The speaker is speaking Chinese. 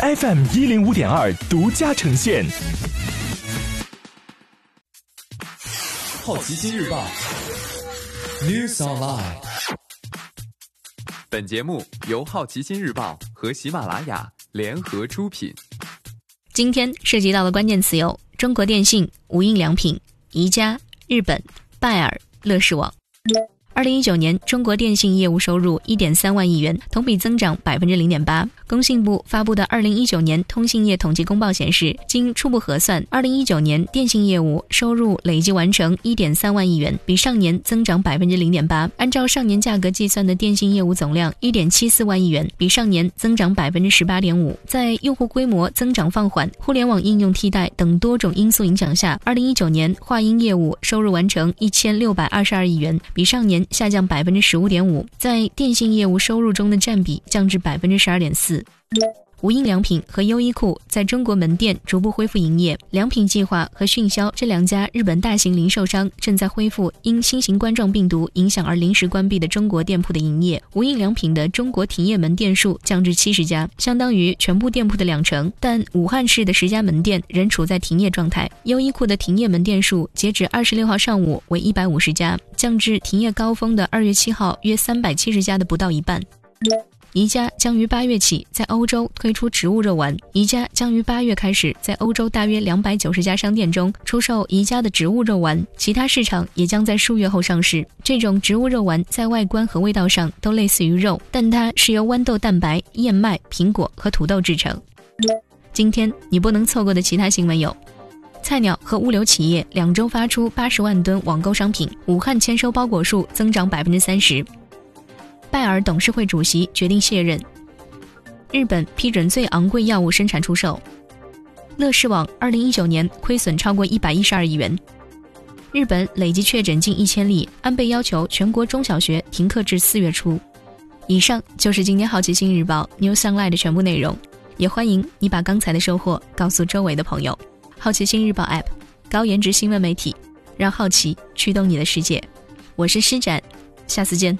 FM 一零五点二独家呈现。好奇心日报，News Online。本节目由好奇心日报和喜马拉雅联合出品。今天涉及到的关键词有：中国电信、无印良品、宜家、日本、拜耳、乐视网。二零一九年，中国电信业务收入一点三万亿元，同比增长百分之零点八。工信部发布的二零一九年通信业统计公报显示，经初步核算，二零一九年电信业务收入累计完成一点三万亿元，比上年增长百分之零点八。按照上年价格计算的电信业务总量一点七四万亿元，比上年增长百分之十八点五。在用户规模增长放缓、互联网应用替代等多种因素影响下，二零一九年话音业务收入完成一千六百二十二亿元，比上年。下降百分之十五点五，在电信业务收入中的占比降至百分之十二点四。无印良品和优衣库在中国门店逐步恢复营业。良品计划和迅销这两家日本大型零售商正在恢复因新型冠状病毒影响而临时关闭的中国店铺的营业。无印良品的中国停业门店数降至七十家，相当于全部店铺的两成，但武汉市的十家门店仍处在停业状态。优衣库的停业门店数截止二十六号上午为一百五十家，降至停业高峰的二月七号约三百七十家的不到一半。宜家将于八月起在欧洲推出植物肉丸。宜家将于八月开始在欧洲大约两百九十家商店中出售宜家的植物肉丸，其他市场也将在数月后上市。这种植物肉丸在外观和味道上都类似于肉，但它是由豌豆蛋白、燕麦、苹果和土豆制成。今天你不能错过的其他新闻有：菜鸟和物流企业两周发出八十万吨网购商品，武汉签收包裹数增长百分之三十。拜耳董事会主席决定卸任。日本批准最昂贵药物生产出售。乐视网二零一九年亏损超过一百一十二亿元。日本累计确诊近一千例，安倍要求全国中小学停课至四月初。以上就是今天好奇心日报 New Sunlight 的全部内容，也欢迎你把刚才的收获告诉周围的朋友。好奇心日报 App，高颜值新闻媒体，让好奇驱动你的世界。我是施展，下次见。